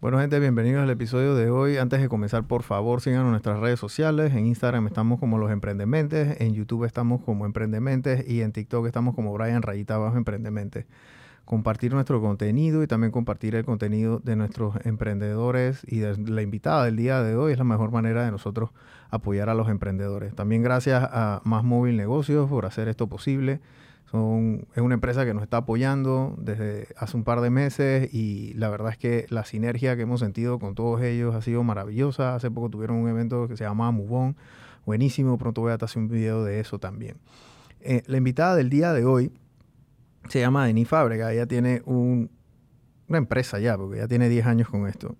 Bueno, gente, bienvenidos al episodio de hoy. Antes de comenzar, por favor, en nuestras redes sociales. En Instagram estamos como Los Emprendementes, en YouTube estamos como Emprendementes y en TikTok estamos como Brian Rayita Abajo Emprendementes. Compartir nuestro contenido y también compartir el contenido de nuestros emprendedores y de la invitada del día de hoy es la mejor manera de nosotros apoyar a los emprendedores. También gracias a Más Móvil Negocios por hacer esto posible. Son, es una empresa que nos está apoyando desde hace un par de meses y la verdad es que la sinergia que hemos sentido con todos ellos ha sido maravillosa. Hace poco tuvieron un evento que se llamaba Mubón, buenísimo, pronto voy a hacer un video de eso también. Eh, la invitada del día de hoy se llama Denis Fábrega, ella tiene un, una empresa ya, porque ya tiene 10 años con esto.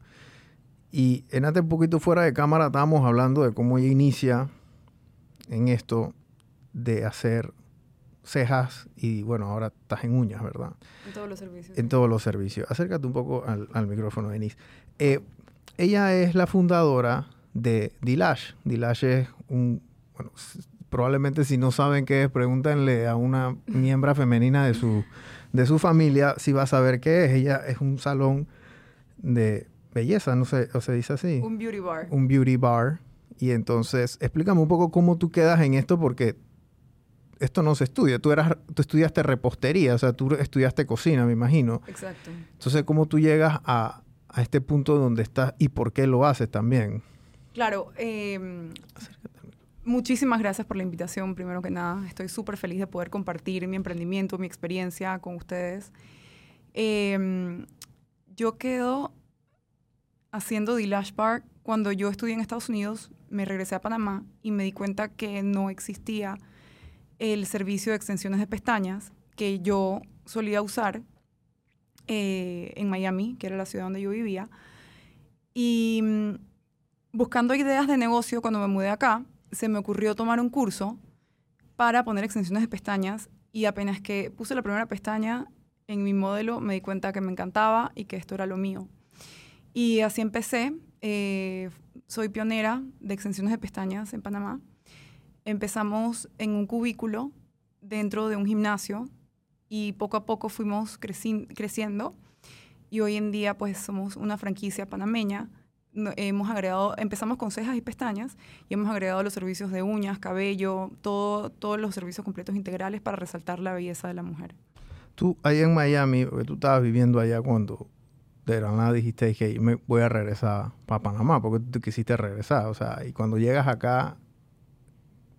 Y en antes un poquito fuera de cámara estábamos hablando de cómo ella inicia en esto de hacer cejas y bueno, ahora estás en uñas, ¿verdad? En todos los servicios. En todos los servicios. Acércate un poco al, micrófono, Denise. Eh, ella es la fundadora de Dilash. Dilash es un, bueno, probablemente si no saben qué es, pregúntenle a una miembro femenina de su, de su familia si va a saber qué es. Ella es un salón de belleza, no sé, o se dice así. Un beauty bar. Un beauty bar. Y entonces, explícame un poco cómo tú quedas en esto, porque esto no se estudia. Tú, eras, tú estudiaste repostería, o sea, tú estudiaste cocina, me imagino. Exacto. Entonces, ¿cómo tú llegas a, a este punto donde estás y por qué lo haces también? Claro. Eh, muchísimas gracias por la invitación, primero que nada. Estoy súper feliz de poder compartir mi emprendimiento, mi experiencia con ustedes. Eh, yo quedo haciendo Dilash Bar cuando yo estudié en Estados Unidos, me regresé a Panamá y me di cuenta que no existía el servicio de extensiones de pestañas que yo solía usar eh, en Miami, que era la ciudad donde yo vivía. Y mm, buscando ideas de negocio, cuando me mudé acá, se me ocurrió tomar un curso para poner extensiones de pestañas y apenas que puse la primera pestaña en mi modelo me di cuenta que me encantaba y que esto era lo mío. Y así empecé. Eh, soy pionera de extensiones de pestañas en Panamá empezamos en un cubículo dentro de un gimnasio y poco a poco fuimos creciendo y hoy en día pues somos una franquicia panameña. hemos agregado, empezamos con cejas y pestañas y hemos agregado los servicios de uñas, cabello, todo, todos los servicios completos integrales para resaltar la belleza de la mujer. Tú, allá en Miami, porque tú estabas viviendo allá cuando de la nada dijiste que me voy a regresar para Panamá, porque tú quisiste regresar, o sea, y cuando llegas acá,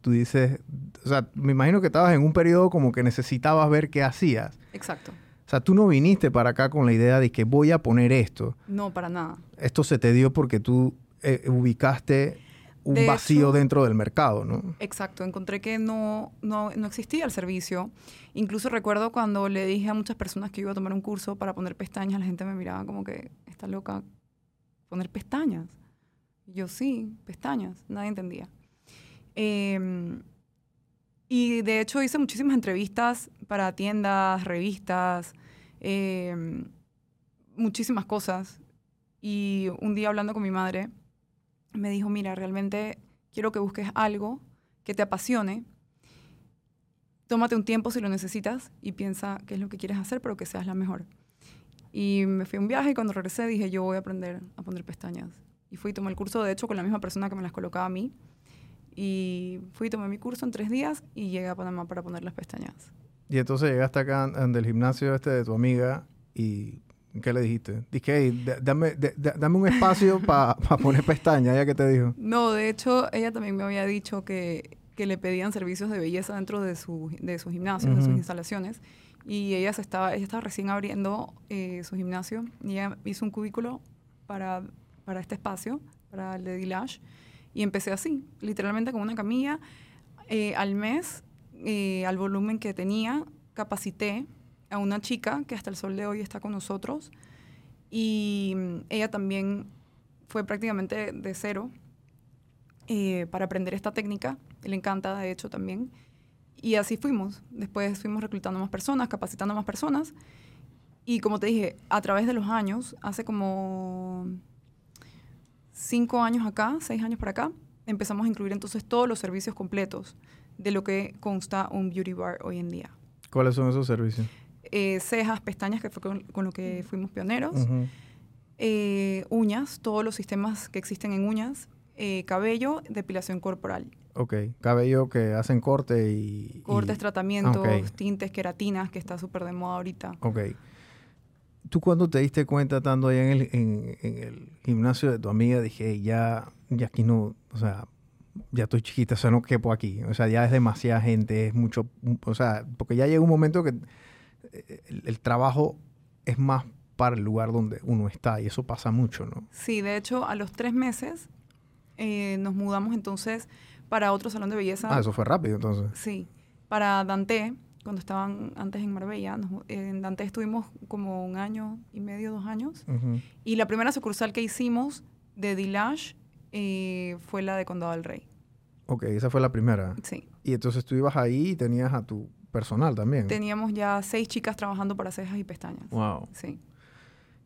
tú dices, o sea, me imagino que estabas en un periodo como que necesitabas ver qué hacías. Exacto. O sea, tú no viniste para acá con la idea de que voy a poner esto. No, para nada. Esto se te dio porque tú eh, ubicaste un vacío dentro del mercado, ¿no? Exacto, encontré que no, no, no, existía el servicio. Incluso recuerdo cuando le dije a muchas personas que iba a tomar un curso para poner pestañas, la gente me miraba como que, está loca, poner pestañas. Yo, sí, pestañas, nadie entendía. Em, y de hecho hice muchísimas entrevistas para tiendas, revistas, em, muchísimas cosas. Y un día hablando con mi madre, me dijo, mira, realmente quiero que busques algo que te apasione. Tómate un tiempo si lo necesitas y piensa qué es lo que quieres hacer, pero que seas la mejor. Y me fui a un viaje y cuando regresé dije, yo voy a aprender a poner pestañas. Y fui y tomé el curso, de hecho, con la misma persona que me las colocaba a mí. Y fui, tomé mi curso en tres días y llegué a Panamá para poner las pestañas. Y entonces llegaste acá del gimnasio este de tu amiga y ¿qué le dijiste? Dije, dame, dame un espacio para poner pestañas, ¿ella qué te dijo? No, de hecho, ella también me había dicho que, que le pedían servicios de belleza dentro de su, de su gimnasio, de sus instalaciones. Y ella, se estaba, ella estaba recién abriendo eh, su gimnasio y ella hizo un cubículo para, para este espacio, para el de Dilash. Y empecé así, literalmente con una camilla. Eh, al mes, eh, al volumen que tenía, capacité a una chica que hasta el sol de hoy está con nosotros. Y mm, ella también fue prácticamente de cero eh, para aprender esta técnica. Le encanta, de hecho, también. Y así fuimos. Después fuimos reclutando más personas, capacitando más personas. Y como te dije, a través de los años, hace como cinco años acá, seis años para acá, empezamos a incluir entonces todos los servicios completos de lo que consta un beauty bar hoy en día. ¿Cuáles son esos servicios? Eh, cejas, pestañas, que fue con, lo que fuimos pioneros. Eh, eh, uñas, todos los sistemas que existen en uñas, eh, cabello, depilación corporal. Ok, cabello que hacen corte y... Cortes, y- tratamientos, Ah, ok. tintes, queratinas, que está súper de moda ahorita. Ok. ¿Tú cuando te diste cuenta estando allá en el, en, en el gimnasio de tu amiga, dije, "Ey, ya, ya aquí no, o sea, ya estoy chiquita, o sea, no quepo aquí. O sea, ya es demasiada gente, es mucho, o sea, porque ya llega un momento que eh, el, el trabajo es más para el lugar donde uno está y eso pasa mucho, ¿no? Sí, de hecho, a los tres meses eh, nos mudamos entonces para otro salón de belleza. Ah, eso fue rápido entonces. Sí, para Dante, cuando estaban antes en Marbella. nos en Dante estuvimos como un año y medio, dos años. Y la primera sucursal que hicimos de Dilash eh, fue la de Condado del Rey. Ok, esa fue la primera. Sí. Y entonces tú ibas ahí y tenías a tu personal también. Teníamos ya seis chicas trabajando para cejas y pestañas. Wow. Sí.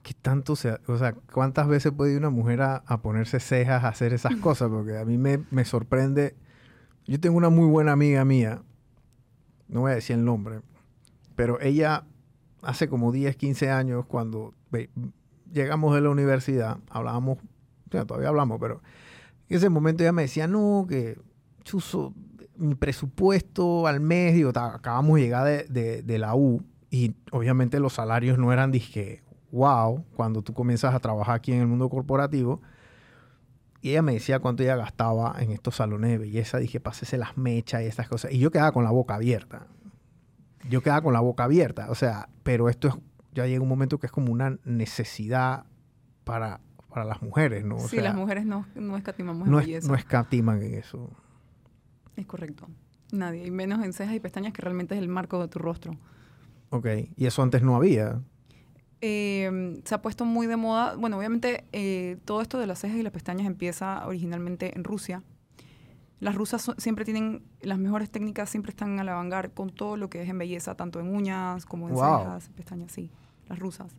¿Qué tanto se, o sea, cuántas veces puede ir una mujer a, a ponerse cejas, a hacer esas cosas? Porque a mí me, me sorprende. Yo tengo una muy buena amiga mía, no voy a decir el nombre, pero ella hace como 10, 15 años, cuando llegamos de la universidad, hablábamos, o sea, todavía hablamos, pero en ese momento ella me decía, no, que chuzo, mi presupuesto al mes, digo, acabamos de llegar de, de- de la U y obviamente los salarios no eran disque, wow, cuando tú comienzas a trabajar aquí en el mundo corporativo. Y ella me decía cuánto ella gastaba en estos salones de belleza. Dije, pásese las mechas y estas cosas. Y yo quedaba con la boca abierta. Yo quedaba con la boca abierta. O sea, pero esto es, ya llega un momento que es como una necesidad para, para las mujeres, ¿no? O sí, sea, las mujeres no, no escatimamos en no, es- no escatiman en eso. Es correcto. Nadie, y menos en cejas y pestañas, que realmente es el marco de tu rostro. Ok. Y eso antes no había. Eh, se ha puesto muy de moda. Bueno, obviamente eh, todo esto de las cejas y las pestañas empieza originalmente en Rusia. Las rusas son- siempre tienen las mejores técnicas, siempre están a la vanguardia con todo lo que es en belleza, tanto en uñas como en Wow. cejas, pestañas, sí, las rusas.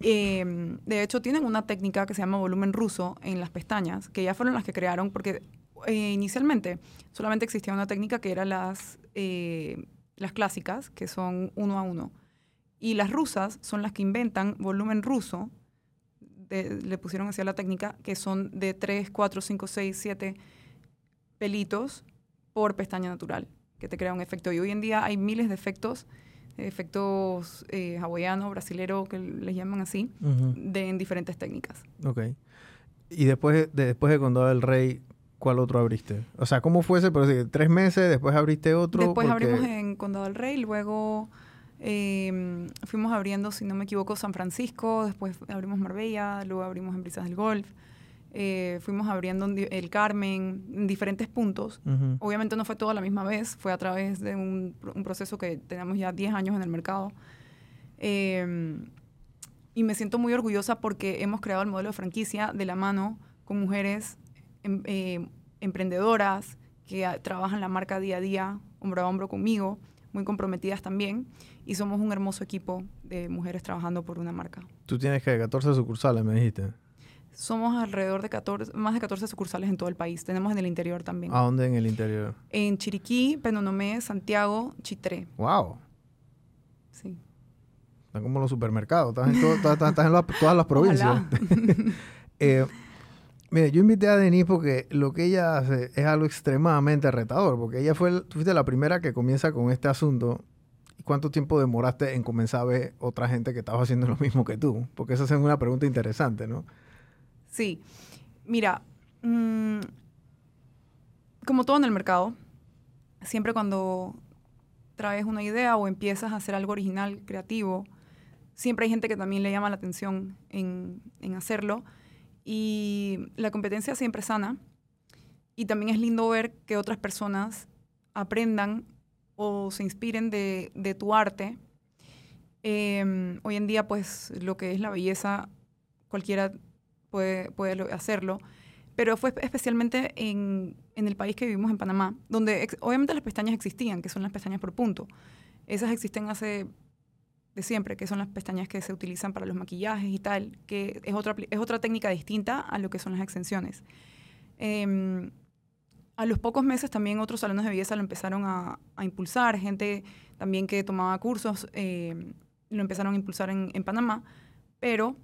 Eh, de hecho, tienen una técnica que se llama volumen ruso en las pestañas, que ya fueron las que crearon, porque eh, inicialmente solamente existía una técnica que era las, eh, las clásicas, que son uno a uno. Y las rusas son las que inventan volumen ruso, de- le pusieron así a la técnica, que son de 3, 4, 5, 6, 7 pelitos por pestaña natural, que te crea un efecto. Y hoy en día hay miles de efectos, efectos eh, hawaiano, brasilero, que les llaman así, de, en diferentes técnicas. Ok. Y después de, después de Condado del Rey, ¿cuál otro abriste? O sea, ¿cómo fue ese? Pero sí, tres meses, después abriste otro. Después porque- abrimos en Condado del Rey, luego eh, fuimos abriendo, si no me equivoco, San Francisco, después abrimos Marbella, luego abrimos en Brisas del Golf, eh, fuimos abriendo el Carmen, en diferentes puntos. Ujú. Obviamente no fue todo a la misma vez, fue a través de un, un proceso que tenemos ya 10 años en el mercado. Eh, y me siento muy orgullosa porque hemos creado el modelo de franquicia de la mano con mujeres em- eh, emprendedoras que ah, trabajan la marca día a día, hombro a hombro conmigo, muy comprometidas también. Y somos un hermoso equipo de mujeres trabajando por una marca. Tú tienes que 14 sucursales, me dijiste. Somos alrededor de 14, más de 14 sucursales en todo el país. Tenemos en el interior también. ¿A dónde en el interior? En Chiriquí, Penonomé, Santiago, Chitré. ¡Wow! Sí. Están como los supermercados, estás en, todo- estás- estás- estás en la- todas las provincias. Eh, mire, yo invité a Denise porque lo que ella hace es algo extremadamente retador, porque ella fue, fuiste la primera que comienza con este asunto. ¿Y cuánto tiempo demoraste en comenzar a ver otra gente que estaba haciendo lo mismo que tú? Porque esa es una pregunta interesante, ¿no? Sí. Mira, mm, como todo en el mercado, siempre cuando traes una idea o empiezas a hacer algo original, creativo, siempre hay gente que también le llama la atención en, en hacerlo. Y la competencia siempre es sana. Y también es lindo ver que otras personas aprendan o se inspiren de, de tu arte. Em, hoy en día, pues, lo que es la belleza, cualquiera puede, puede lo- hacerlo. Pero fue especialmente en, en el país que vivimos, en Panamá, donde obviamente las pestañas existían, que son las pestañas por punto. Esas existen hace de siempre, que son las pestañas que se utilizan para los maquillajes y tal, que es otra, es otra técnica distinta a lo que son las extensiones. Em, a los pocos meses también otros salones de belleza lo empezaron a, impulsar, gente también que tomaba cursos eh, lo empezaron a impulsar en, Panamá, pero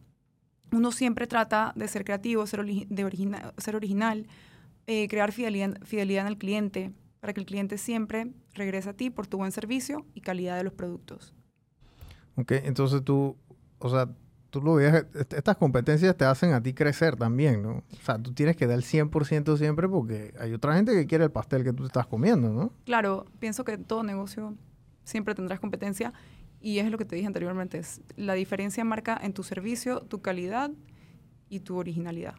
uno siempre trata de ser creativo, ser, de ser original, eh, crear fidelidad, fidelidad el cliente, para que el cliente siempre regrese a ti por tu buen servicio y calidad de los productos. Ok, entonces tú, o sea, tú lo ves, estas competencias te hacen a ti crecer también, ¿no? O sea, tú tienes que dar el 100% siempre porque hay otra gente que quiere el pastel que tú estás comiendo, ¿no? Claro, pienso que todo negocio siempre tendrás competencia y es lo que te dije anteriormente, es la diferencia marca en tu servicio, tu calidad y tu originalidad.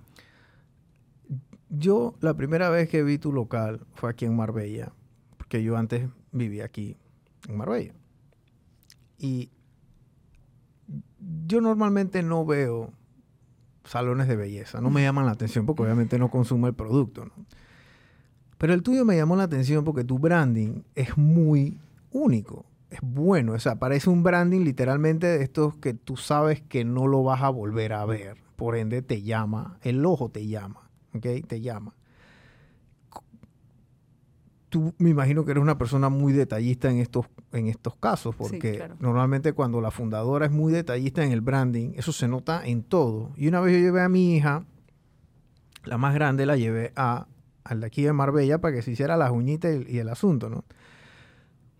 Yo la primera vez que vi tu local fue aquí en Marbella, porque yo antes vivía aquí en Marbella. Y yo normalmente no veo salones de belleza, no me llaman la atención porque obviamente no consumo el producto. Pero el tuyo me llamó la atención porque tu branding es muy único, es bueno, o sea, parece un branding literalmente de estos que tú sabes que no lo vas a volver a ver, por ende te llama, el ojo te llama, ¿ok? Te llama tú me imagino que eres una persona muy detallista en estos, en estos casos, porque normalmente cuando la fundadora es muy detallista en el branding, eso se nota en todo. Y una vez yo llevé a mi hija, la más grande, la llevé a, al de aquí de Marbella para que se hiciera las uñitas y, y el asunto, ¿no?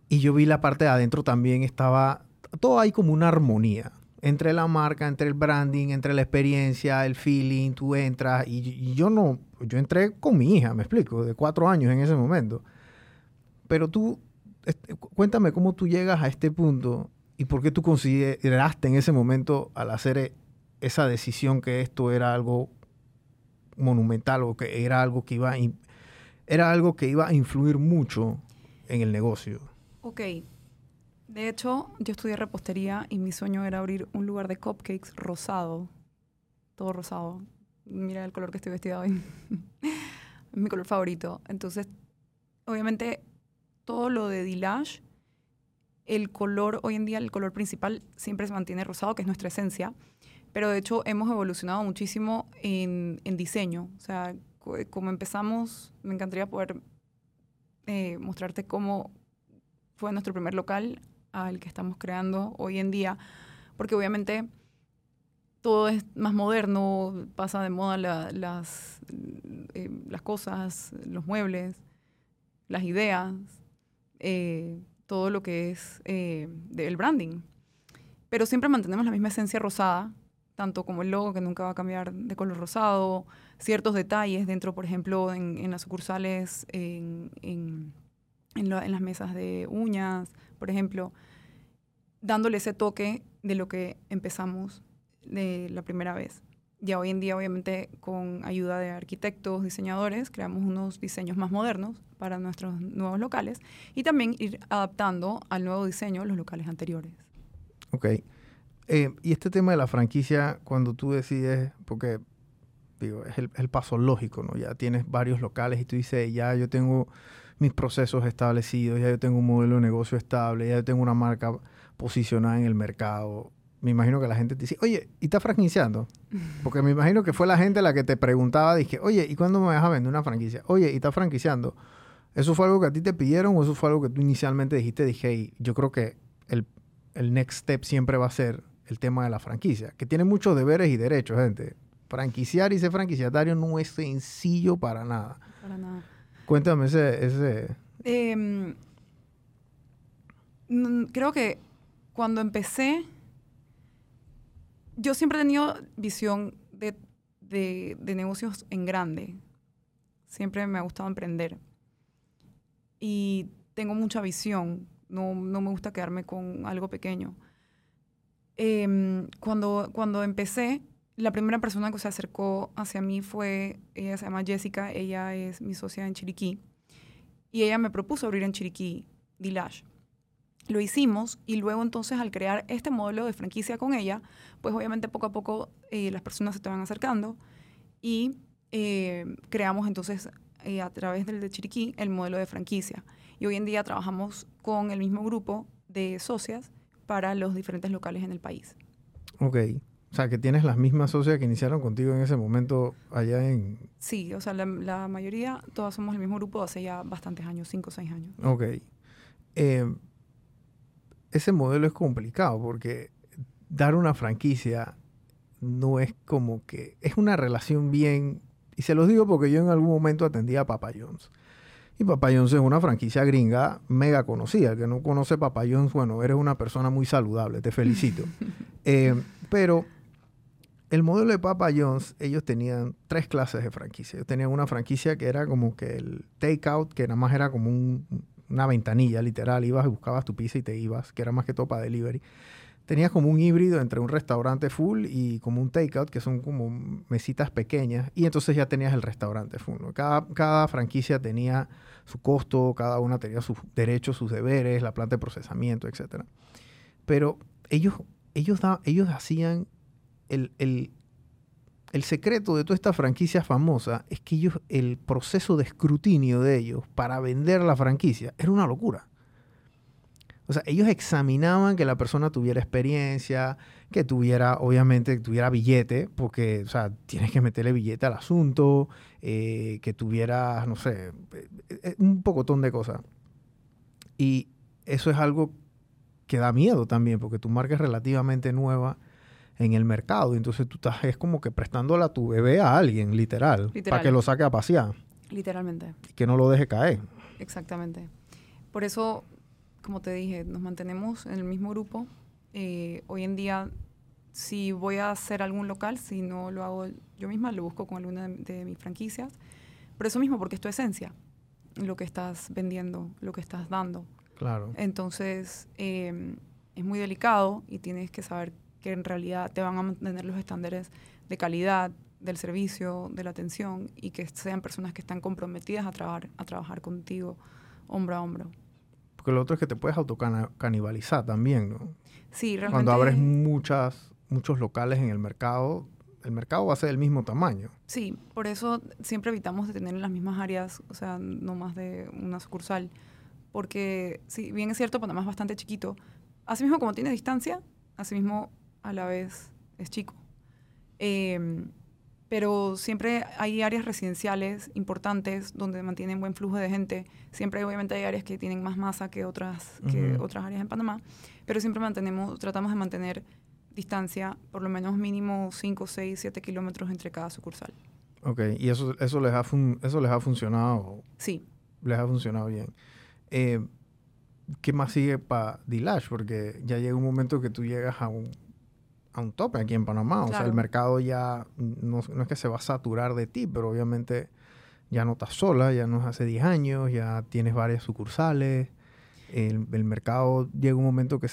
Y yo vi la parte de adentro también, estaba todo ahí como una armonía entre la marca, entre el branding, entre la experiencia, el feeling, tú entras y, y, yo no, yo entré con mi hija, me explico, de cuatro años en ese momento. Pero tú, cuéntame cómo tú llegas a este punto y por qué tú consideraste en ese momento al hacer e, esa decisión que esto era algo monumental o que era algo que iba a, era algo que iba a influir mucho en el negocio. Ok. De hecho, yo estudié repostería y mi sueño era abrir un lugar de cupcakes rosado. Todo rosado. Mira el color que estoy vestida hoy. mi color favorito. Entonces, obviamente todo lo de Dilash, el color, hoy en día el color principal siempre se mantiene rosado, que es nuestra esencia, pero de hecho hemos evolucionado muchísimo en, diseño. O sea, como empezamos, me encantaría poder eh, mostrarte cómo fue nuestro primer local al que estamos creando hoy en día, porque obviamente todo es más moderno, pasa de moda las, eh, las cosas, los muebles, las ideas, eh, todo lo que es eh, del branding. Pero siempre mantenemos la misma esencia rosada, tanto como el logo que nunca va a cambiar de color rosado, ciertos detalles dentro, por ejemplo, en, las sucursales, en, en, las mesas de uñas, por ejemplo, dándole ese toque de lo que empezamos de la primera vez. Ya hoy en día, obviamente, con ayuda de arquitectos, diseñadores, creamos unos diseños más modernos para nuestros nuevos locales y también ir adaptando al nuevo diseño los locales anteriores. Ok. Eh, y este tema de la franquicia, cuando tú decides, porque digo, es el, paso lógico, ¿no? Ya tienes varios locales y tú dices, ya yo tengo mis procesos establecidos, ya yo tengo un modelo de negocio estable, ya yo tengo una marca posicionada en el mercado. Me imagino que la gente te dice, oye, ¿y estás franquiciando? Porque me imagino que fue la gente la que te preguntaba, dije, oye, ¿y cuándo me vas a vender una franquicia? Oye, ¿y estás franquiciando? ¿Eso fue algo que a ti te pidieron o eso fue algo que tú inicialmente dijiste? Dije, yo creo que el, el next step siempre va a ser el tema de la franquicia, que tiene muchos deberes y derechos, gente. Franquiciar y ser franquiciatario no es sencillo para nada. Para nada. Cuéntame ese... ese... Em, creo que cuando empecé, yo siempre he tenido visión de, de, negocios en grande. Siempre me ha gustado emprender y tengo mucha visión. No, no me gusta quedarme con algo pequeño. Em, cuando, cuando empecé, la primera persona que se acercó hacia mí fue, ella se llama Jessica, ella es mi socia en Chiriquí, y ella me propuso abrir en Chiriquí Dilash. Lo hicimos y luego entonces al crear este modelo de franquicia con ella, pues obviamente poco a poco eh, las personas se estaban acercando y eh, creamos entonces eh, a través del de Chiriquí el modelo de franquicia. Y hoy en día trabajamos con el mismo grupo de socias para los diferentes locales en el país. Ok. O sea, que tienes las mismas socias que iniciaron contigo en ese momento allá en... Sí, o sea, la, mayoría, todas somos el mismo grupo hace ya bastantes años, cinco o seis años. Ok. Eh, ese modelo es complicado porque dar una franquicia no es como que, es una relación bien, y se los digo porque yo en algún momento atendía a Papa John's. Y Papa John's es una franquicia gringa mega conocida. El que no conoce Papa John's, bueno, eres una persona muy saludable, te felicito. Eh, pero el modelo de Papa John's, ellos tenían tres clases de franquicia. Ellos tenían una franquicia que era como que el takeout, que nada más era como una ventanilla, literal. Ibas y buscabas tu pizza y te ibas, que era más que todo para delivery. Tenías como un híbrido entre un restaurante full y como un takeout, que son como mesitas pequeñas. Y entonces ya tenías el restaurante full. Cada, cada franquicia tenía su costo, cada una tenía sus derechos, sus deberes, la planta de procesamiento, etc. Pero ellos, ellos, ellos hacían el, el, secreto de toda esta franquicia famosa es que ellos, el proceso de escrutinio de ellos para vender la franquicia era una locura. O sea, ellos examinaban que la persona tuviera experiencia, que tuviera, obviamente, que tuviera billete, porque, o sea, tienes que meterle billete al asunto, eh, que tuviera, no sé, eh, eh, un pocotón de cosas. Y eso es algo que da miedo también, porque tu marca es relativamente nueva en el mercado. Entonces tú estás, es como que prestándola a tu bebé a alguien, literal, para que lo saque a pasear. Literalmente. Y que no lo deje caer. Exactamente. Por eso, como te dije, nos mantenemos en el mismo grupo. Eh, hoy en día, si voy a hacer algún local, si no lo hago yo misma, lo busco con alguna de, mis franquicias. Por eso mismo, porque es tu esencia, lo que estás vendiendo, lo que estás dando. Claro. Entonces, eh, es muy delicado y tienes que saber que en realidad te van a mantener los estándares de calidad del servicio, de la atención y que sean personas que están comprometidas a trabajar, a trabajar contigo hombro a hombro. Porque lo otro es que te puedes autocanibalizar también, ¿no? Sí, realmente. Cuando abres muchas, muchos locales en el mercado, el mercado va a ser del mismo tamaño. Sí, por eso siempre evitamos de tener en las mismas áreas, o sea, no más de una sucursal. Porque, si bien es cierto, Panamá es bastante chiquito, así mismo como tiene distancia, así mismo a la vez es chico. Em, pero siempre hay áreas residenciales importantes donde mantienen buen flujo de gente. Siempre obviamente hay áreas que tienen más masa que otras, que otras áreas en Panamá, pero siempre mantenemos, tratamos de mantener distancia, por lo menos mínimo 5, 6, 7 kilómetros entre cada sucursal. Ok, ¿y eso, eso, les, ha eso les ha funcionado? Sí. Les ha funcionado bien. Eh, ¿Qué más sigue para Dilash? Porque ya llega un momento que tú llegas a un a un tope aquí en Panamá. O sea, el mercado ya no, es que se va a saturar de ti, pero obviamente ya no estás sola, ya no es hace 10 años, ya tienes varias sucursales. El, mercado llega un momento que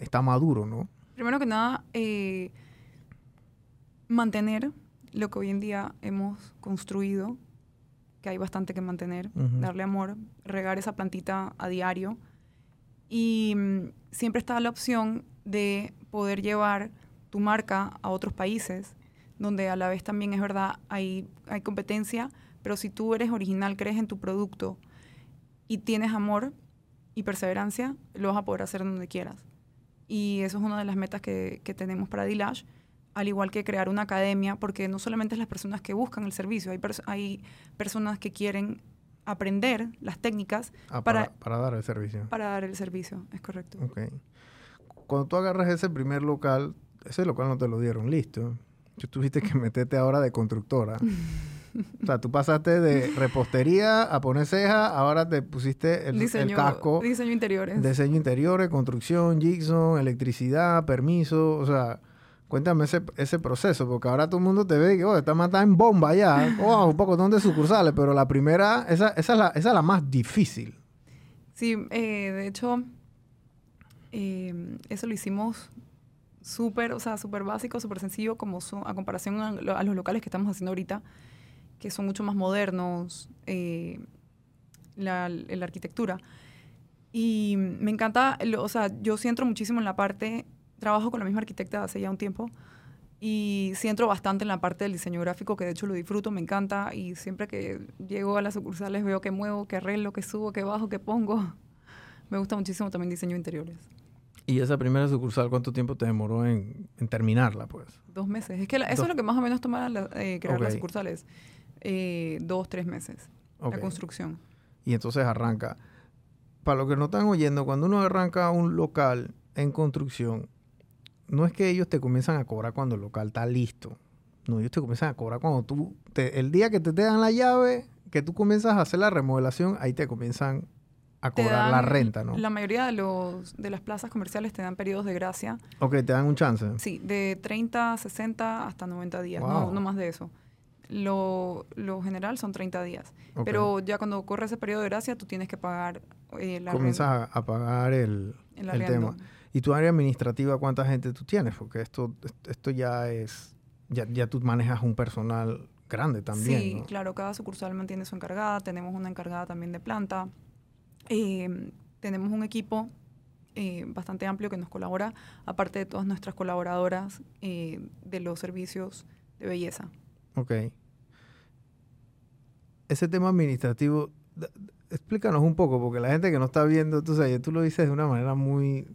está maduro, ¿no? Primero que nada, eh, mantener lo que hoy en día hemos construido, que hay bastante que mantener, darle amor, regar esa plantita a diario. Y mm, siempre está la opción de poder llevar tu marca a otros países, donde a la vez también es verdad, hay, hay competencia, pero si tú eres original, crees en tu producto y tienes amor y perseverancia, lo vas a poder hacer donde quieras. Y eso es una de las metas que, que tenemos para Dilash, al igual que crear una academia, porque no solamente es las personas que buscan el servicio, hay, hay personas que quieren aprender las técnicas ah, para, para, dar el servicio. Para dar el servicio, es correcto. Okay. Cuando tú agarras ese primer local, ese local no te lo dieron, listo. Tú tuviste que meterte ahora de constructora. o sea, tú pasaste de repostería a poner ceja, ahora te pusiste el, casco. Diseño interiores. Diseño interiores, construcción, Jigsaw, electricidad, permiso. O sea, cuéntame ese, ese proceso, porque ahora todo el mundo te ve que, oh, está matada en bomba ya. Oh, un poco de sucursales, pero la primera, esa, esa, es, la, esa es la más difícil. Sí, eh, de hecho, eh, eso lo hicimos súper, o sea, súper básico, súper sencillo, como a comparación a, los locales que estamos haciendo ahorita, que son mucho más modernos, eh, la, arquitectura. Y me encanta, o sea, yo siento muchísimo en la parte, trabajo con la misma arquitecta hace ya un tiempo, y siento bastante en la parte del diseño gráfico, que de hecho lo disfruto, me encanta, y siempre que llego a las sucursales veo que muevo, que arreglo, que subo, que bajo, que pongo. Me gusta muchísimo también diseño de interiores. ¿Y esa primera sucursal cuánto tiempo te demoró en, terminarla, pues? Dos meses. Es que eso es lo que más o menos toma eh, crear las sucursales. Eh, dos, tres meses. La construcción. Y entonces arranca. Para los que no están oyendo, cuando uno arranca un local en construcción, no es que ellos te comienzan a cobrar cuando el local está listo. No, ellos te comienzan a cobrar cuando tú, te- el día que te, te dan la llave, que tú comienzas a hacer la remodelación, ahí te comienzan a cobrar la dan- renta, ¿no? La mayoría de, los, de las plazas comerciales te dan periodos de gracia. Ok, te dan un chance. Sí, de 30, 60 hasta 90 días, Wow. no, no más de eso. Lo, lo general son 30 días. Ok. Pero ya cuando corre ese periodo de gracia, tú tienes que pagar eh, la comienzas a, a pagar el, el el tema. ¿Y tu área administrativa cuánta gente tú tienes? Porque esto, esto ya es, ya, ya tú manejas un personal grande también, Sí, ¿no? claro, cada sucursal mantiene su encargada. Tenemos una encargada también de planta. Eh, tenemos un equipo eh, bastante amplio que nos colabora, aparte de todas nuestras colaboradoras eh, de los servicios de belleza. Ok. Ese tema administrativo, explícanos un poco, porque la gente que no está viendo, tú sabes, tú lo dices de una manera muy,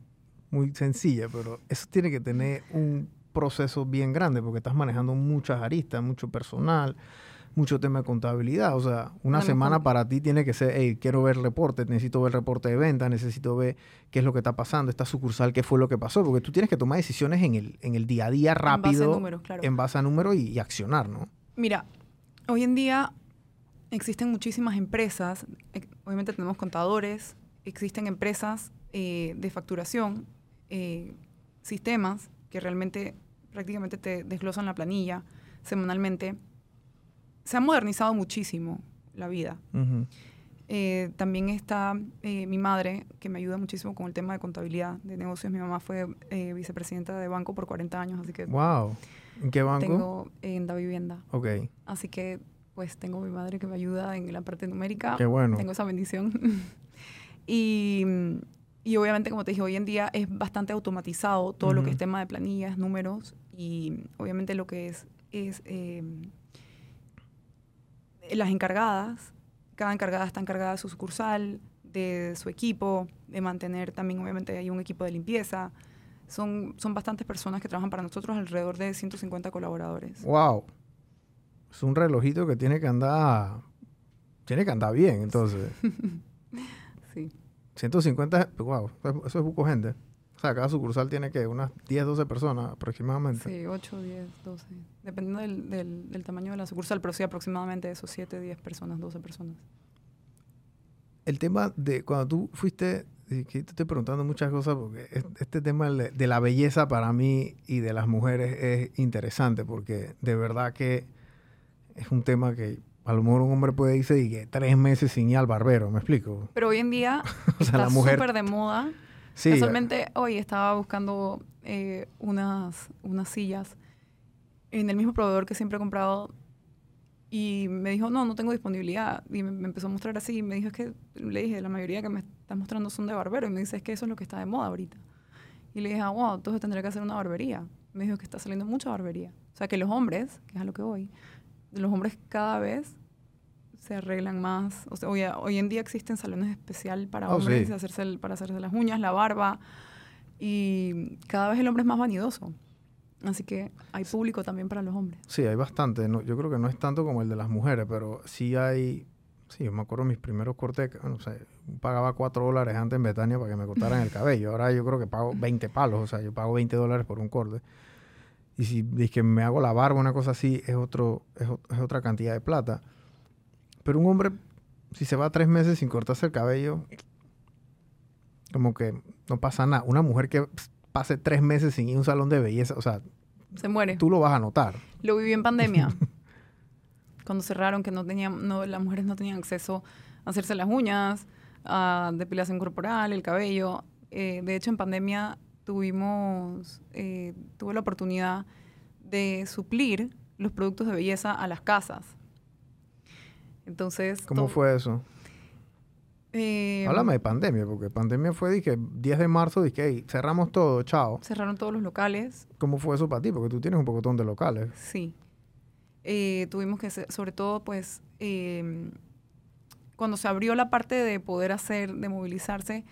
muy sencilla, pero eso tiene que tener un proceso bien grande, porque estás manejando muchas aristas, mucho personal, mucho tema de contabilidad. O sea, una semana para ti tiene que ser, hey, quiero ver reporte, necesito ver reporte de venta, necesito ver qué es lo que está pasando, esta sucursal, qué fue lo que pasó, porque tú tienes que tomar decisiones en el, en el día a día En base a rápido, números, claro. en base a números y, y accionar, ¿no? Mira, hoy en día existen muchísimas empresas, eh, obviamente tenemos contadores, existen empresas eh, de facturación, eh, sistemas que realmente prácticamente te desglosan la planilla semanalmente. Se ha modernizado muchísimo la vida. Ujú. Eh, también está eh, mi madre, que me ayuda muchísimo con el tema de contabilidad de negocios. Mi mamá fue eh, vicepresidenta de banco por 40 años, así que Wow. ¿En qué banco? tengo en la vivienda. Ok, Así que pues tengo mi madre que me ayuda en la parte numérica. qué bueno. Tengo esa bendición. y, y obviamente, como te dije, hoy en día es bastante automatizado todo lo que es tema de planillas, números y obviamente lo que es, es eh, las encargadas. Cada encargada está encargada de su sucursal, de su equipo, de mantener también, obviamente, hay un equipo de limpieza. Son, son bastantes personas que trabajan para nosotros, alrededor de 150 colaboradores. Wow. Es un relojito que tiene que andar. Tiene que andar bien, entonces. Sí. 150, wow, eso, eso es buco gente. O sea, cada sucursal tiene que unas 10, 12 personas aproximadamente. Sí, 8, 10, 12. Dependiendo del, del, del tamaño de la sucursal, pero sí aproximadamente esos 7, 10 personas, 12 personas. El tema de cuando tú fuiste, y que te estoy preguntando muchas cosas porque es- este tema de de la belleza para mí y de las mujeres es interesante porque de verdad que es un tema que a lo mejor un hombre puede irse y que tres meses sin ir al barbero, ¿me explico? Pero hoy en día O sea, está la mujer... súper de moda. Sí, Casualmente hoy estaba buscando eh, unas, unas sillas en el mismo proveedor que siempre he comprado y me dijo, no, no tengo disponibilidad. Y me, me empezó a mostrar así y me dijo, es que le dije, la mayoría que me estás mostrando son de barbero. Y me dice, es que eso es lo que está de moda ahorita. Y le dije, ah, wow, entonces tendré que hacer una barbería. Me dijo que está saliendo mucha barbería. O sea, que los hombres, que es a lo que voy, los hombres cada vez se arreglan más. O sea, hoy, hoy en día existen salones especial para Oh, hombres, sí. hacerse el- para hacerse las uñas, la barba. Y cada vez el hombre es más vanidoso. Así que hay público también para los hombres. Sí, hay bastante. No, yo creo que no es tanto como el de las mujeres, pero sí hay... Sí, yo me acuerdo mis primeros cortes, no sé, pagaba 4 dólares antes en Betania para que me cortaran el cabello. Ahora yo creo que pago 20 palos, o sea, yo pago 20 dólares por un corte. Y si es que me hago la barba, una cosa así, es, otro, es otra cantidad de plata. Pero un hombre, si se va tres meses sin cortarse el cabello, como que no pasa nada. Una mujer que pase tres meses sin ir a un salón de belleza, o sea, Se muere. tú lo vas a notar. Lo viví en pandemia. cuando cerraron, que no tenían, no, las mujeres no tenían acceso a hacerse las uñas, a depilación corporal, el cabello. Eh, de hecho, en pandemia tuvimos, eh, tuve la oportunidad de suplir los productos de belleza a las casas. Entonces, ¿Cómo fue eso? eh, Háblame de pandemia, porque pandemia fue, dije, 10 de marzo, dije, "Hey, cerramos todo, chao. Cerraron todos los locales, ¿Cómo fue eso para ti? Porque tú tienes un pocotón de locales. Sí. Eh, tuvimos que, sobre todo, pues, eh, cuando se abrió la parte de poder hacer, de movilizarse,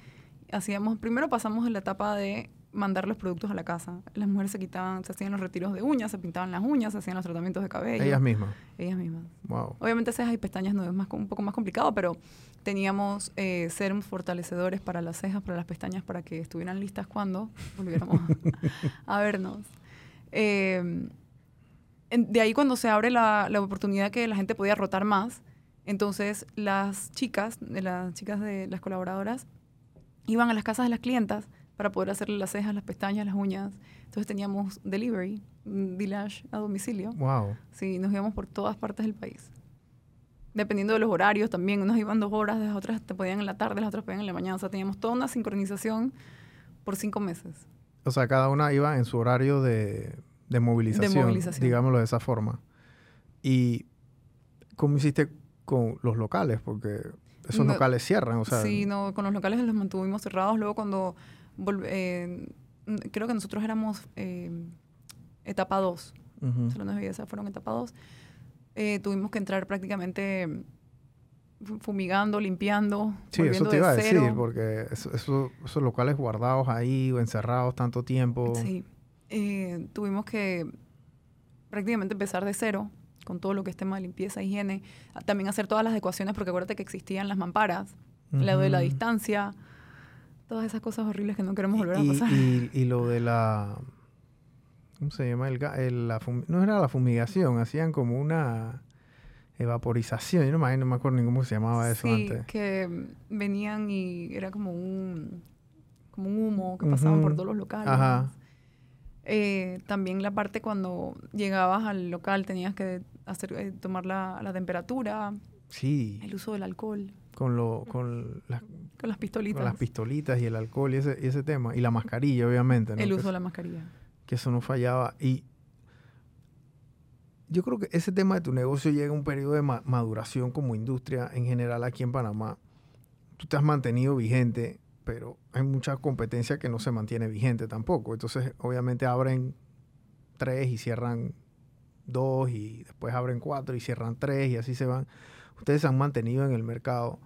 hacíamos, primero pasamos en la etapa de mandar los productos a la casa. Las mujeres se quitaban, se hacían los retiros de uñas, se pintaban las uñas, se hacían los tratamientos de cabello. Ellas mismas. Ellas mismas. Wow. Obviamente cejas y pestañas no es más, un poco más complicado, pero teníamos eh, serums fortalecedores para las cejas, para las pestañas, para que estuvieran listas cuando volviéramos a vernos. Eh, en- de ahí cuando se abre la, la oportunidad que la gente podía rotar más, entonces las chicas, las chicas de las colaboradoras, iban a las casas de las clientas para poder hacerle las cejas, las pestañas, las uñas. Entonces teníamos delivery, mm, Dilash a domicilio. Wow. Sí, nos íbamos por todas partes del país. Dependiendo de los horarios también, unos iban dos horas, las otras te podían en la tarde, las otras podían en la mañana. O sea, teníamos toda una sincronización por cinco meses. O sea, cada una iba en su horario de, de movilización, movilización. digámoslo de esa forma. ¿Y cómo hiciste con los locales? Porque esos No- locales cierran, o sea... sí, no, con los locales los mantuvimos cerrados. Luego cuando, eh, creo que nosotros éramos eh, etapa 2, ujú. salones de belleza fueron etapa 2, tuvimos que entrar prácticamente fu- fumigando, limpiando, Sí, eso te iba a de decir, porque eso- eso- esos locales guardados ahí o encerrados tanto tiempo... Sí. Eh, tuvimos que prácticamente empezar de cero con todo lo que es tema de limpieza, higiene. También hacer todas las adecuaciones, porque acuérdate que existían las mamparas, lo de la Ujú. distancia, todas esas cosas horribles que no queremos volver a pasar. y- y lo de la... ¿Cómo se llama? El, la no era la fumigación, hacían como una evaporización. Yo no me, no me acuerdo ni cómo se llamaba eso sí, antes. que venían y era como un, como un humo que pasaban por todos los locales. Ajá. Eh, también la parte cuando llegabas al local tenías que hacer, eh, tomar la, la temperatura, Sí, el uso del alcohol, con, lo, con, las, con las pistolitas. con las pistolitas y el alcohol y ese, y ese tema. Y la mascarilla, obviamente. ¿no? El Que uso de la mascarilla. que eso no fallaba. Y yo creo que ese tema de tu negocio llega a un periodo de ma- maduración como industria en general aquí en Panamá. Tú te has mantenido vigente, pero hay mucha competencia que no se mantiene vigente tampoco. Entonces, obviamente abren tres y cierran dos y después abren cuatro y cierran tres y así se van. Ustedes se han mantenido en el mercado.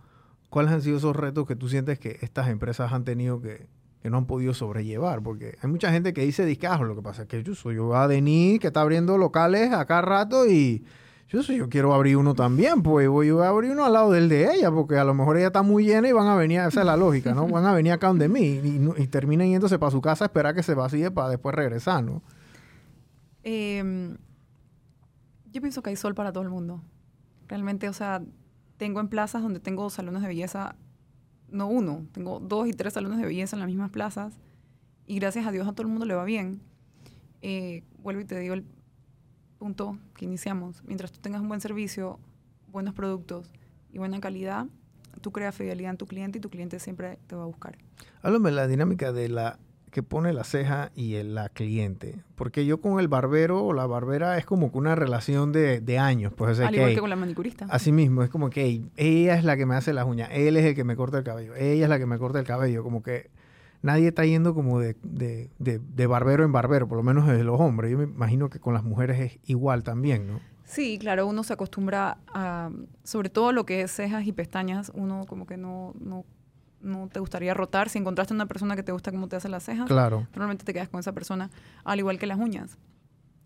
¿Cuáles han sido esos retos que tú sientes que estas empresas han tenido que, que no han podido sobrellevar? Porque hay mucha gente que dice discajo, lo que pasa es que yo soy yo a Denis que está abriendo locales a cada rato y yo soy, yo quiero abrir uno también, pues voy a abrir uno al lado del de ella, porque a lo mejor ella está muy llena y van a venir, esa es la lógica, ¿no? Van a venir acá donde mí y, y yéndose para su casa a esperar que se vacíe para después regresar, ¿no? Eh, yo pienso que hay sol para todo el mundo. Realmente, o sea, tengo en plazas donde tengo salones de belleza, no uno, tengo dos y tres salones de belleza en las mismas plazas y gracias a Dios a todo el mundo le va bien. Eh, vuelvo y te digo el punto que iniciamos. Mientras tú tengas un buen servicio, buenos productos y buena calidad, tú creas fidelidad en tu cliente y tu cliente siempre te va a buscar. Háblame la dinámica de la que pone la ceja y el, la cliente. Porque yo con el barbero o la barbera es como que una relación de, de años. Pues, o sea, Al igual que con la manicurista. Así mismo, es como que ella es la que me hace las uñas, él es el que me corta el cabello, ella es la que me corta el cabello, como que nadie está yendo como de, de, de- de barbero en barbero, por lo menos de los hombres. Yo me imagino que con las mujeres es igual también, ¿no? Sí, claro, uno se acostumbra a, sobre todo lo que es cejas y pestañas, uno como que no, no, no te gustaría rotar. Si encontraste una persona que te gusta cómo te hace las cejas, Claro. normalmente te quedas con esa persona, al igual que las uñas.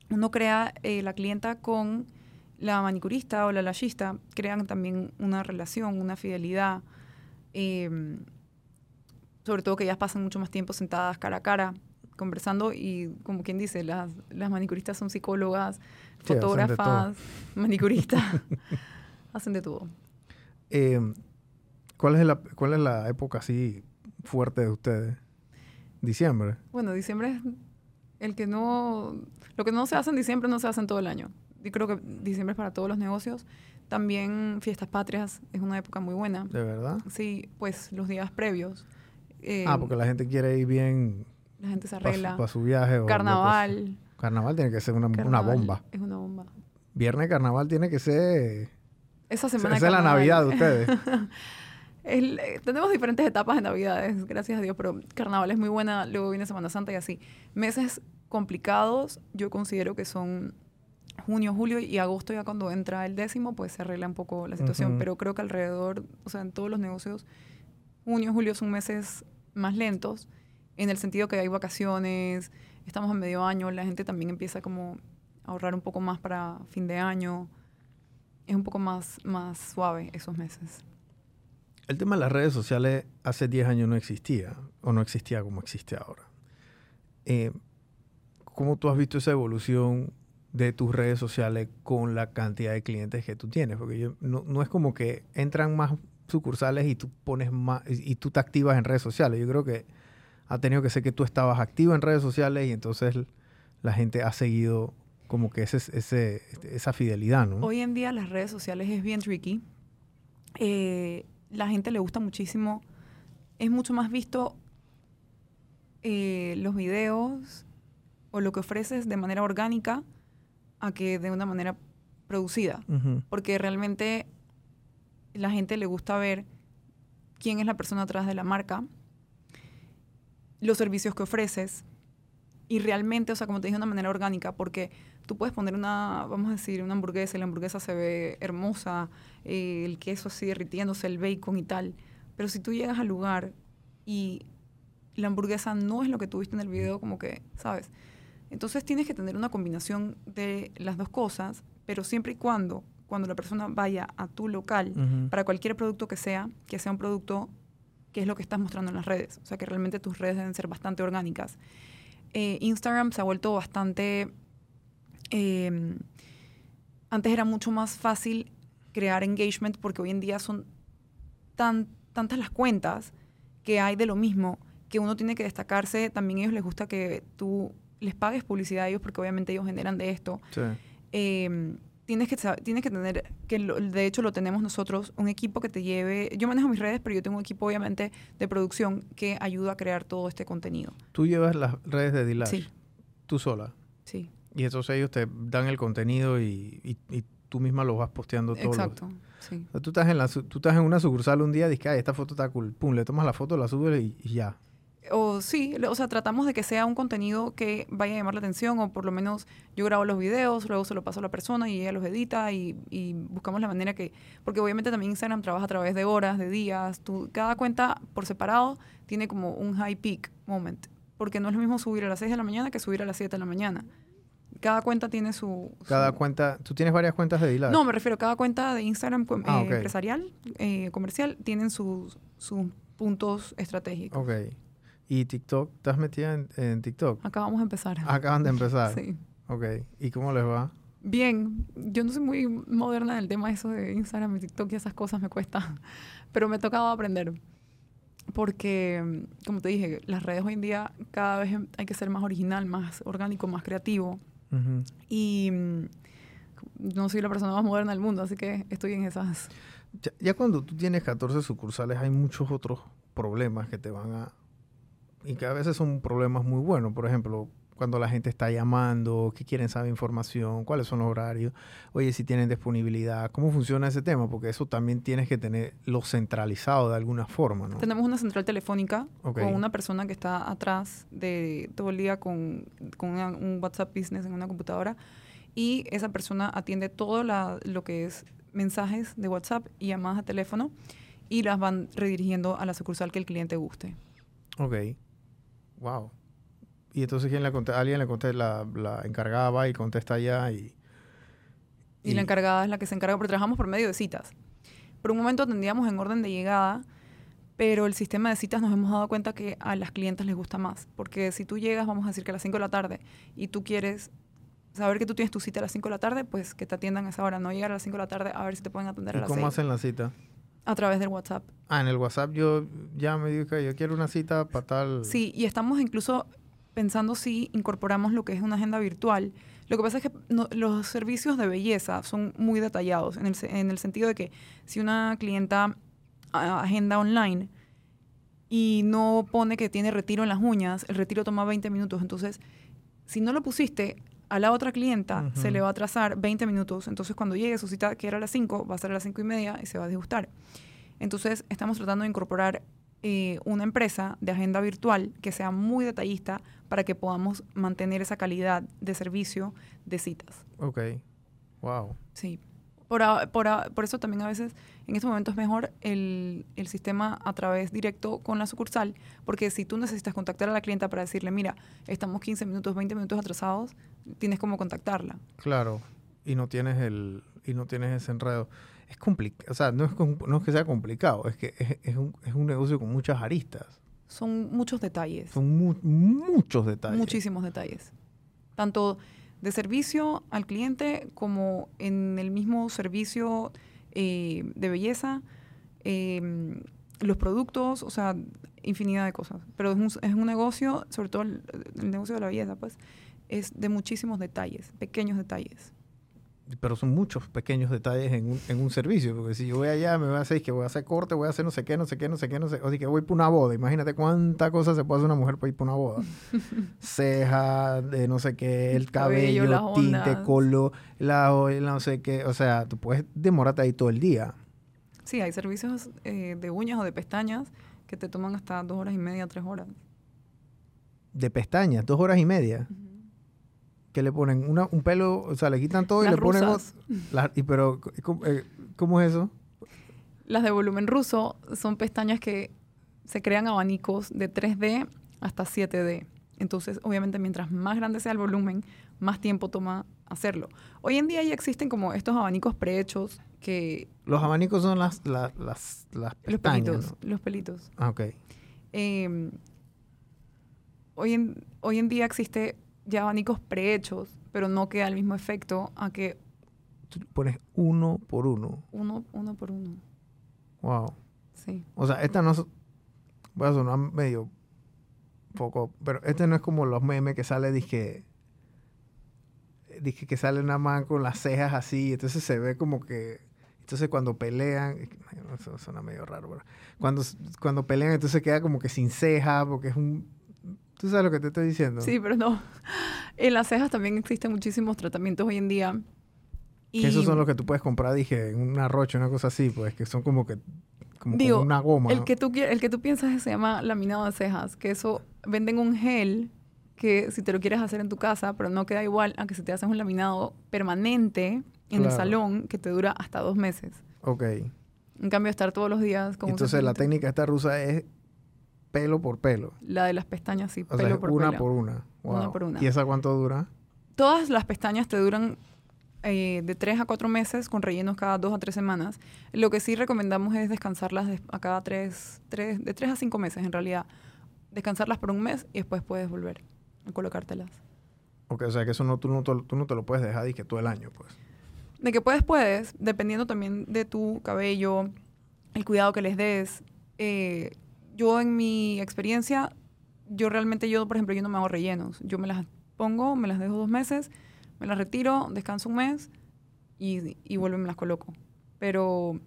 Uno crea, eh, la clienta con la manicurista o la lashista, crean también una relación, una fidelidad, eh, sobre todo que ellas pasan mucho más tiempo sentadas cara a cara, conversando y como quien dice, las, las manicuristas son psicólogas, Sí, fotógrafas, manicuristas, hacen de todo. Eh, ¿cuál, es la, ¿Cuál es la época así fuerte de ustedes? Diciembre. Bueno, diciembre es el que no, lo que no se hace en diciembre no se hace en todo el año. Yo creo que diciembre es para todos los negocios. También fiestas patrias es una época muy buena. ¿De verdad? Sí, pues los días previos. eh, ah, porque la gente quiere ir bien la gente se para arregla. su, su viaje. o. Carnaval. Carnaval tiene que ser una, bomba. Es una bomba. Viernes carnaval tiene que ser... Esa Esa semana es de la. Navidad de ustedes. El- eh, tenemos diferentes etapas de Navidades, gracias a Dios, pero Carnaval es muy buena, luego viene Semana Santa y así. Meses complicados, yo considero que son junio, julio y agosto, ya cuando entra el décimo, pues se arregla un poco la situación, Ujú. pero creo que alrededor, o sea, en todos los negocios, junio, julio son meses más lentos en el sentido que hay vacaciones, estamos en medio año, la gente también empieza como a ahorrar un poco más para fin de año. Es un poco más, más suave esos meses. El tema de las redes sociales hace 10 años no existía, o no existía como existe ahora. Eh, ¿Cómo tú has visto esa evolución de tus redes sociales con la cantidad de clientes que tú tienes? Porque yo, no, no es como que entran más sucursales y tú pones más, y tú te activas en redes sociales. Yo creo que ha tenido que ser que tú estabas activo en redes sociales y entonces la gente ha seguido como que ese, ese, esa fidelidad, ¿no? Hoy en día las redes sociales es bien tricky. Eh, la gente le gusta muchísimo. Es mucho más visto eh, los videos o lo que ofreces de manera orgánica a que de una manera producida. Porque realmente la gente le gusta ver quién es la persona atrás de la marca, los servicios que ofreces y realmente, o sea, como te dije, de una manera orgánica, porque tú puedes poner una, vamos a decir, una hamburguesa y la hamburguesa se ve hermosa, eh, el queso así derritiéndose, el bacon y tal, pero si tú llegas al lugar y la hamburguesa no es lo que tuviste en el video, como que, ¿sabes? Entonces tienes que tener una combinación de las dos cosas, pero siempre y cuando, cuando la persona vaya a tu local, para cualquier producto que sea, que sea un producto que es lo que estás mostrando en las redes. O sea, que realmente tus redes deben ser bastante orgánicas. Eh, Instagram se ha vuelto bastante... Em, antes era mucho más fácil crear engagement porque hoy en día son tan, tantas las cuentas que hay de lo mismo que uno tiene que destacarse. También a ellos les gusta que tú les pagues publicidad a ellos porque obviamente ellos generan de esto. Em, tienes que, tienes que tener, que de hecho lo tenemos nosotros, un equipo que te lleve, yo manejo mis redes, pero yo tengo un equipo obviamente de producción que ayuda a crear todo este contenido. ¿Tú llevas las redes de Dilash? Sí. ¿Tú sola? Sí. Y entonces ellos te dan el contenido y, tú misma lo vas posteando todo. Exacto, sí. tú, estás en la, tú estás en una sucursal un día y dices, ay, esta foto está cool. Pum, le tomas la foto, la subes y ya o sí, o sea, tratamos de que sea un contenido que vaya a llamar la atención o por lo menos yo grabo los videos, luego se lo paso a la persona y ella los edita y, buscamos la manera que, porque obviamente también Instagram trabaja a través de horas, de días, tú, cada cuenta por separado tiene como un high peak moment, porque no es lo mismo subir a las 6 de la mañana que subir a las 7 de la mañana. Cada cuenta tiene su... Cada cuenta, ¿tú tienes varias cuentas de Dilar? No, me refiero, cada cuenta de Instagram ah, eh, empresarial, eh, comercial, tienen sus, sus puntos estratégicos. Ok. ¿Y TikTok? ¿Estás metida en, TikTok? Acabamos de empezar. Acaban de empezar. sí. Ok. ¿Y cómo les va? Bien. Yo no soy muy moderna en el tema eso de Instagram y TikTok y esas cosas me cuesta. Pero me ha tocado aprender. Porque, como te dije, las redes hoy en día cada vez hay que ser más original, más orgánico, más creativo. Y mm, no soy la persona más moderna del mundo, así que estoy en esas. Ya, ya, cuando tú tienes 14 sucursales, hay muchos otros problemas que te van a y que a veces son problemas muy buenos. Por ejemplo, cuando la gente está llamando, que quieren saber información, cuáles son los horarios, oye, si tienen disponibilidad, cómo funciona ese tema, porque eso también tienes que tenerlo centralizado de alguna forma, ¿no? Tenemos una central telefónica con una persona que está atrás de todo el día con, con un WhatsApp Business en una computadora y esa persona atiende todo lo que es mensajes de WhatsApp y llamadas a teléfono y las van redirigiendo a la sucursal que el cliente guste. Ok. Wow. Y entonces ¿quién le contesta? alguien le contesta, la, la, encargada va y contesta allá y, y... la encargada es la que se encarga, porque trabajamos por medio de citas. Por un momento atendíamos en orden de llegada, pero el sistema de citas nos hemos dado cuenta que a las clientes les gusta más. Porque si tú llegas, vamos a decir que a las 5 de la tarde, y tú quieres saber que tú tienes tu cita a las 5 de la tarde, pues que te atiendan a esa hora. No llegar a las 5 de la tarde a ver si te pueden atender a las ¿Cómo hacen la cita? A través del WhatsApp. Ah, en el WhatsApp yo ya me digo que yo quiero una cita para tal. Sí, y estamos incluso pensando si incorporamos lo que es una agenda virtual. Lo que pasa es que los servicios de belleza son muy detallados en el, en el sentido de que si una clienta agenda online y no pone que tiene retiro en las uñas, el retiro toma 20 minutos. Entonces, si no lo pusiste, a la otra clienta se le va a atrasar 20 minutos. Entonces, cuando llegue su cita, que era a las 5, va a ser a las 5 y media y se va a disgustar. Entonces, estamos tratando de incorporar eh, una empresa de agenda virtual que sea muy detallista para que podamos mantener esa calidad de servicio de citas. Ok. Wow. Sí. Por, por, por eso también a veces en este momento es mejor el, el sistema a través directo con la sucursal, porque si tú necesitas contactar a la clienta para decirle, mira, estamos 15 minutos, 20 minutos atrasados, tienes como contactarla. Claro. Y no tienes el, y no tienes ese enredo. Es complicado, o sea, no es, no es que sea complicado, es que es, es un, es un negocio con muchas aristas. Son muchos detalles. Son mu- muchos detalles. Muchísimos detalles. Tanto de servicio al cliente como en el mismo servicio eh, de belleza, eh, los productos, o sea, infinidad de cosas. Pero es un, es un negocio, sobre todo el, el negocio de la belleza, pues, es de muchísimos detalles, pequeños detalles. Pero son muchos pequeños detalles en un, en un servicio. Porque si yo voy allá, me voy a hacer que voy a hacer corte, voy a hacer no sé qué, no sé qué, no sé qué, no sé. O sea, que voy para una boda. Imagínate cuánta cosa se puede hacer una mujer para ir para una boda. Ceja, de no sé qué, el Cabello, cabello, tinte, color, la, la no sé qué. O sea, tú puedes demorarte ahí todo el día. Sí, hay servicios eh, de uñas o de pestañas que te toman hasta dos horas y media, tres horas. De pestañas, dos horas y media. Que le ponen una, un pelo, o sea, le quitan todo y le ponen... rusas. ot- la- y pero, ¿cómo, eh, ¿cómo es eso? Las de volumen ruso son pestañas que se crean abanicos de 3D hasta 7D. Entonces, obviamente, mientras más grande sea el volumen, más tiempo toma hacerlo. Hoy en día ya existen como estos abanicos prehechos que... Los abanicos son las, las, las, las Los pestañas, pelitos, ¿no? los pelitos. Ah, ok. Eh, hoy, en, hoy en día existe ya abanicos prehechos, pero no queda el mismo efecto a que Tú pones uno por uno. uno, uno por uno. Wow. Sí. O sea, esta no es... Voy a sonar medio poco, pero este no es como los memes que sale, dije... Dije que sale una man con las cejas así, entonces se ve como que... Entonces cuando pelean, eso suena medio raro, pero cuando, cuando pelean entonces queda como que sin ceja, porque es un... ¿Tú sabes lo que te estoy diciendo? Sí, pero no. En las cejas también existen muchísimos tratamientos hoy en día. Que esos son los que tú puedes comprar, dije, en una rocha, una cosa así, pues, que son como que... Como Digo, una goma. El ¿no? que, tú, el que tú piensas se llama laminado de cejas, que eso venden un gel que si te lo quieres hacer en tu casa, pero no queda igual a que si te haces un laminado permanente en el Claro. salón que te dura hasta dos meses. Ok. En cambio, estar todos los días con un Entonces la técnica esta rusa es pelo por pelo. La de las pestañas, sí, O pelo sea, por una pelo. por una. Una por una. ¿Y esa cuánto dura? Todas las pestañas te duran eh, de 3 a 4 meses con rellenos cada 2 a 3 semanas. Lo que sí recomendamos es descansarlas de- a cada 3, de 3 a 5 meses en realidad. Descansarlas por un mes y después puedes volver a colocártelas. Ok, o sea que eso no, tú, no, te- tú no te lo puedes dejar y que todo el año, pues. De que puedes, puedes, dependiendo también de tu cabello, el cuidado que les des. Eh, yo en mi experiencia, yo realmente, yo por ejemplo, yo no me hago rellenos. Yo me las pongo, me las dejo dos meses, me las retiro, descanso un mes y, y vuelvo y me las coloco. Pero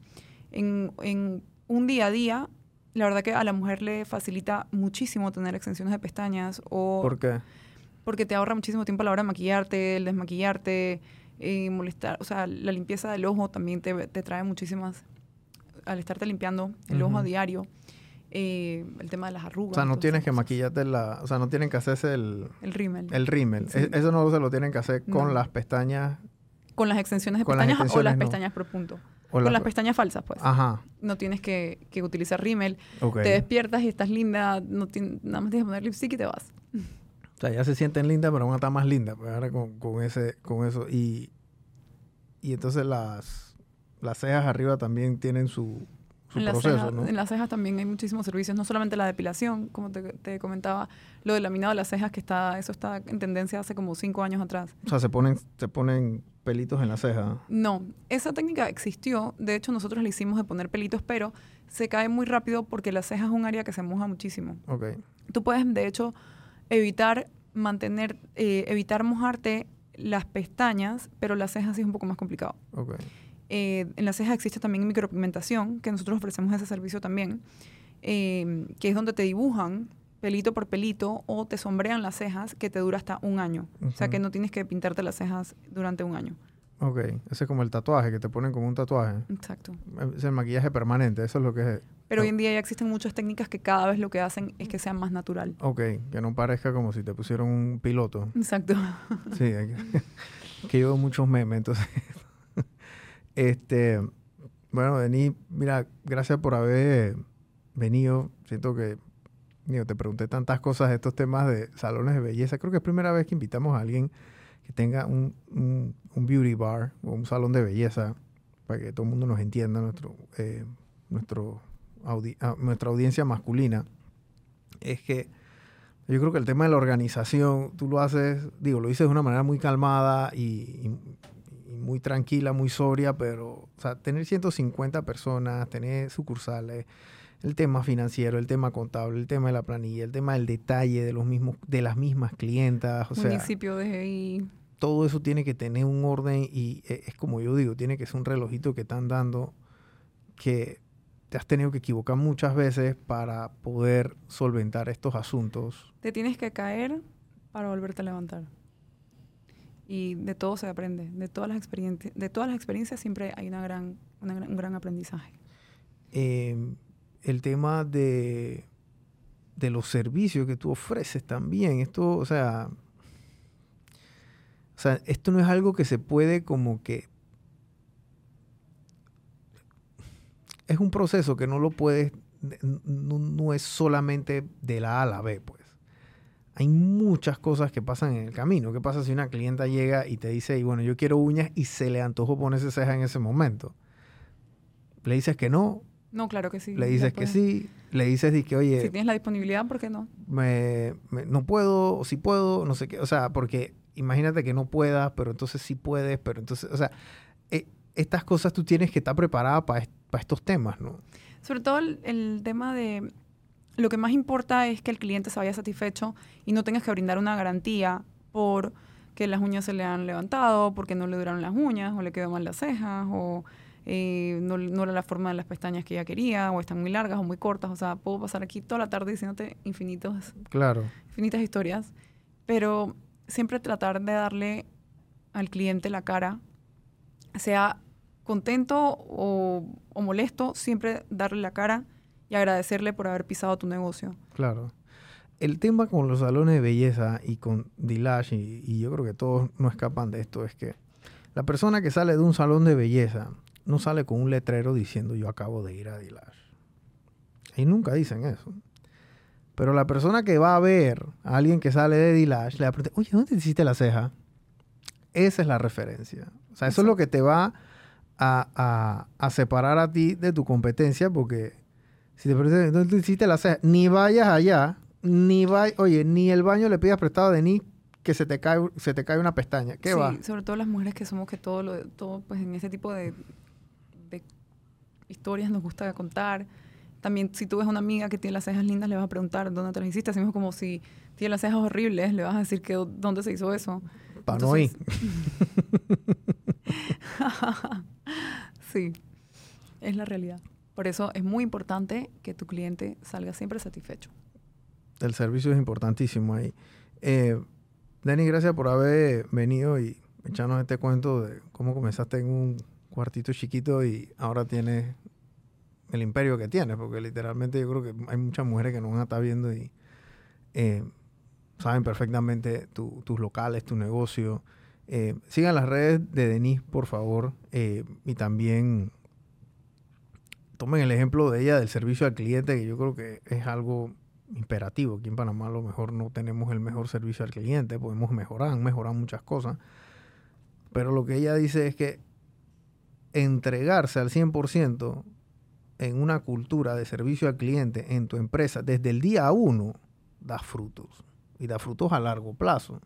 en, en un día a día, la verdad que a la mujer le facilita muchísimo tener extensiones de pestañas o ¿Por qué? porque te ahorra muchísimo tiempo a la hora de maquillarte, el desmaquillarte, eh, molestar, o sea, la limpieza del ojo también te, te trae muchísimas, al estarte limpiando el ojo a diario, eh, el tema de las arrugas. O sea, no tienes que maquillarte la... O sea, no tienen que hacerse el, El rímel. el rímel. Sí. E- Eso no se lo tienen que hacer con No. las pestañas con las extensiones de las pestañas o las no. pestañas por punto. o con las... las pestañas falsas, pues. Ajá. No tienes que, que utilizar rímel. Ok. Te despiertas y estás linda, no tien- nada más tienes que poner lipstick y te vas. O sea, ya se sienten lindas, pero van a estar más lindas. Pues ahora con, con ese, con eso. Y, y entonces las, las cejas arriba también tienen su, su en, las proceso, cejas, ¿no? en las cejas también hay muchísimos servicios, no solamente la depilación, como te, te comentaba, lo del laminado de las cejas, que está, eso está en tendencia hace como cinco años atrás. O sea, se ponen, se ponen pelitos en la ceja. No, esa técnica existió, de hecho nosotros la hicimos de poner pelitos, pero se cae muy rápido porque la ceja es un área que se moja muchísimo. Ok. Tú puedes, de hecho, evitar mantener, eh, evitar mojarte las pestañas, pero las cejas sí es un poco más complicado. Ok. Eh, en las cejas existe también micropigmentación, que nosotros ofrecemos ese servicio también, eh, que es donde te dibujan pelito por pelito o te sombrean las cejas que te dura hasta un año. O sea que no tienes que pintarte las cejas durante un año. Ok. Ese es como el tatuaje, que te ponen como un tatuaje. Exacto. Es el maquillaje permanente, eso es lo que es. Pero Oh. hoy en día ya existen muchas técnicas que cada vez lo que hacen es que sea más natural. Ok, que no parezca como si te pusieron un piloto. Exacto. Sí, que, que yo veo muchos memes, entonces. Este, bueno, Denis, mira, gracias por haber venido. Siento que te pregunté tantas cosas de estos temas de salones de belleza. Creo que es primera vez que invitamos a alguien que tenga un, un, beauty bar o un salón de belleza para que todo el mundo nos entienda, nuestro, eh, nuestro ah, nuestra audiencia masculina. Es que yo creo que el tema de la organización, tú lo haces, digo, lo dices de una manera muy calmada y, muy tranquila, muy sobria, pero, o sea, tener 150 personas, tener sucursales, el tema financiero, el tema contable, el tema de la planilla, el tema del detalle de los mismos, de las mismas clientas, o municipio de ahí. Todo eso tiene que tener un orden y e, es como yo digo, tiene que ser un relojito que están dando que te has tenido que equivocar muchas veces para poder solventar estos asuntos. Te tienes que caer para volverte a levantar. Y de todo se aprende, de todas las experiencias, de todas las experiencias siempre hay una gran, un gran aprendizaje. Em, el tema de, de los servicios que tú ofreces también, esto, o sea, o sea, esto no es algo que se puede como que es un proceso que no lo puedes, no, es solamente de la A a la B, pues. Hay muchas cosas que pasan en el camino. ¿Qué pasa si una clienta llega y te dice, y bueno, yo quiero uñas y se le antojó ponerse ceja en ese momento? Le dices que no. No, claro que sí. Le dices que sí. Le dices que, oye... Si tienes la disponibilidad, ¿por qué no? Me, no puedo, o si puedo, no sé qué. O sea, porque imagínate que no puedas, pero entonces sí puedes, pero entonces, o sea, eh, estas cosas tú tienes que estar preparada para para estos temas, ¿no? Sobre todo el, tema de lo que más importa es que el cliente se vaya satisfecho y no tengas que brindar una garantía por que las uñas se le han levantado, porque no le duraron las uñas, o le quedó mal las cejas, o eh, no, no, era la forma de las pestañas que ella quería, o están muy largas o muy cortas. O sea, puedo pasar aquí toda la tarde diciéndote infinitos, claro. infinitas historias, pero siempre tratar de darle al cliente la cara, sea contento o, molesto, siempre darle la cara y agradecerle por haber pisado tu negocio. Claro. El tema con los salones de belleza y con Dilash, y, yo creo que todos no escapan de esto, es que la persona que sale de un salón de belleza no sale con un letrero diciendo yo acabo de ir a Dilash. Y nunca dicen eso. Pero la persona que va a ver a alguien que sale de Dilash le va a preguntar, oye, ¿dónde te hiciste la ceja? Esa es la referencia. O sea, eso es lo que te va a, separar a ti de tu competencia porque si te parece, no te hiciste la ceja, ni vayas allá, ni vay, oye, ni el baño le pidas prestado de ni que se te cae, se te cae una pestaña. ¿Qué sí, sobre todo las mujeres que somos que todo lo, todo, pues en ese tipo de, historias nos gusta contar. También si tú ves una amiga que tiene las cejas lindas, le vas a preguntar dónde te las hiciste. Así mismo como si tiene las cejas horribles, le vas a decir que dónde se hizo eso. Para no ir. sí, es la realidad. Por eso es muy importante que tu cliente salga siempre satisfecho. El servicio es importantísimo ahí. Eh, Denny, gracias por haber venido y echarnos este cuento de cómo comenzaste en un cuartito chiquito y ahora tienes el imperio que tienes, porque literalmente yo creo que hay muchas mujeres que nos van a estar viendo y eh, saben perfectamente tus locales, tu negocio, eh, sigan las redes de Denise, por favor, eh, y también tomen el ejemplo de ella del servicio al cliente, que yo creo que es algo imperativo. Aquí en Panamá a lo mejor no tenemos el mejor servicio al cliente, podemos mejorar, mejorar muchas cosas, pero lo que ella dice es que entregarse al 100% en una cultura de servicio al cliente en tu empresa desde el día uno da frutos. Y da frutos a largo plazo.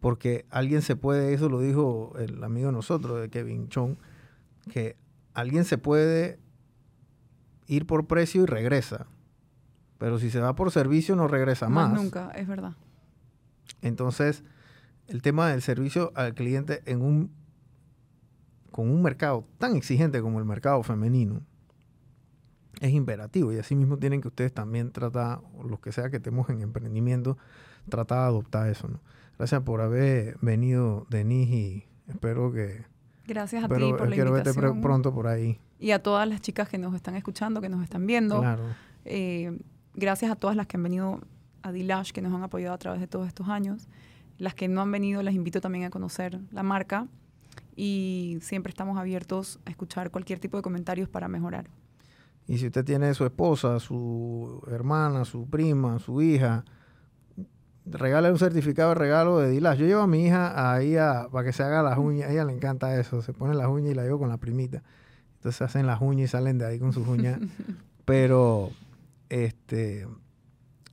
Porque alguien se puede, eso lo dijo el amigo de nosotros, de Kevin Chong, que alguien se puede ir por precio y regresa, pero si se va por servicio no regresa más. nunca, es verdad. Entonces, el tema del servicio al cliente en un con un mercado tan exigente como el mercado femenino es imperativo y así mismo tienen que ustedes también tratar, los que sea que estemos en emprendimiento, tratar de adoptar eso, ¿no? Gracias por haber venido, Denise, y espero que... Gracias a ti por la quiero verte pronto por ahí. Y a todas las chicas que nos están escuchando, que nos están viendo. Claro. Eh, gracias a todas las que han venido a Dilash, que nos han apoyado a través de todos estos años. Las que no han venido, las invito también a conocer la marca. y siempre estamos abiertos a escuchar cualquier tipo de comentarios para mejorar. Y si usted tiene su esposa, su hermana, su prima, su hija, regale un certificado de regalo de Dilash. Yo llevo a mi hija ahí a, para que se haga las uñas. A ella le encanta eso. Se pone las uñas y la llevo con la primita. Entonces hacen las uñas y salen de ahí con sus uñas. Pero este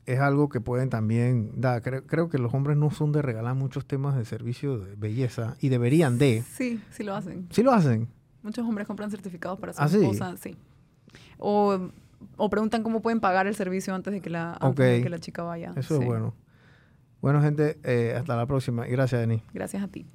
es algo que pueden también dar. Creo, creo, que los hombres no son de regalar muchos temas de servicio de belleza y deberían de. Sí, sí lo hacen. Sí lo hacen. Muchos hombres compran certificados para su ¿Ah, sí? esposa, sí. O, o, preguntan cómo pueden pagar el servicio antes de que la, antes de que la chica vaya. Eso sí. es bueno. Bueno, gente, eh, hasta la próxima. Y gracias, Denis. Gracias a ti.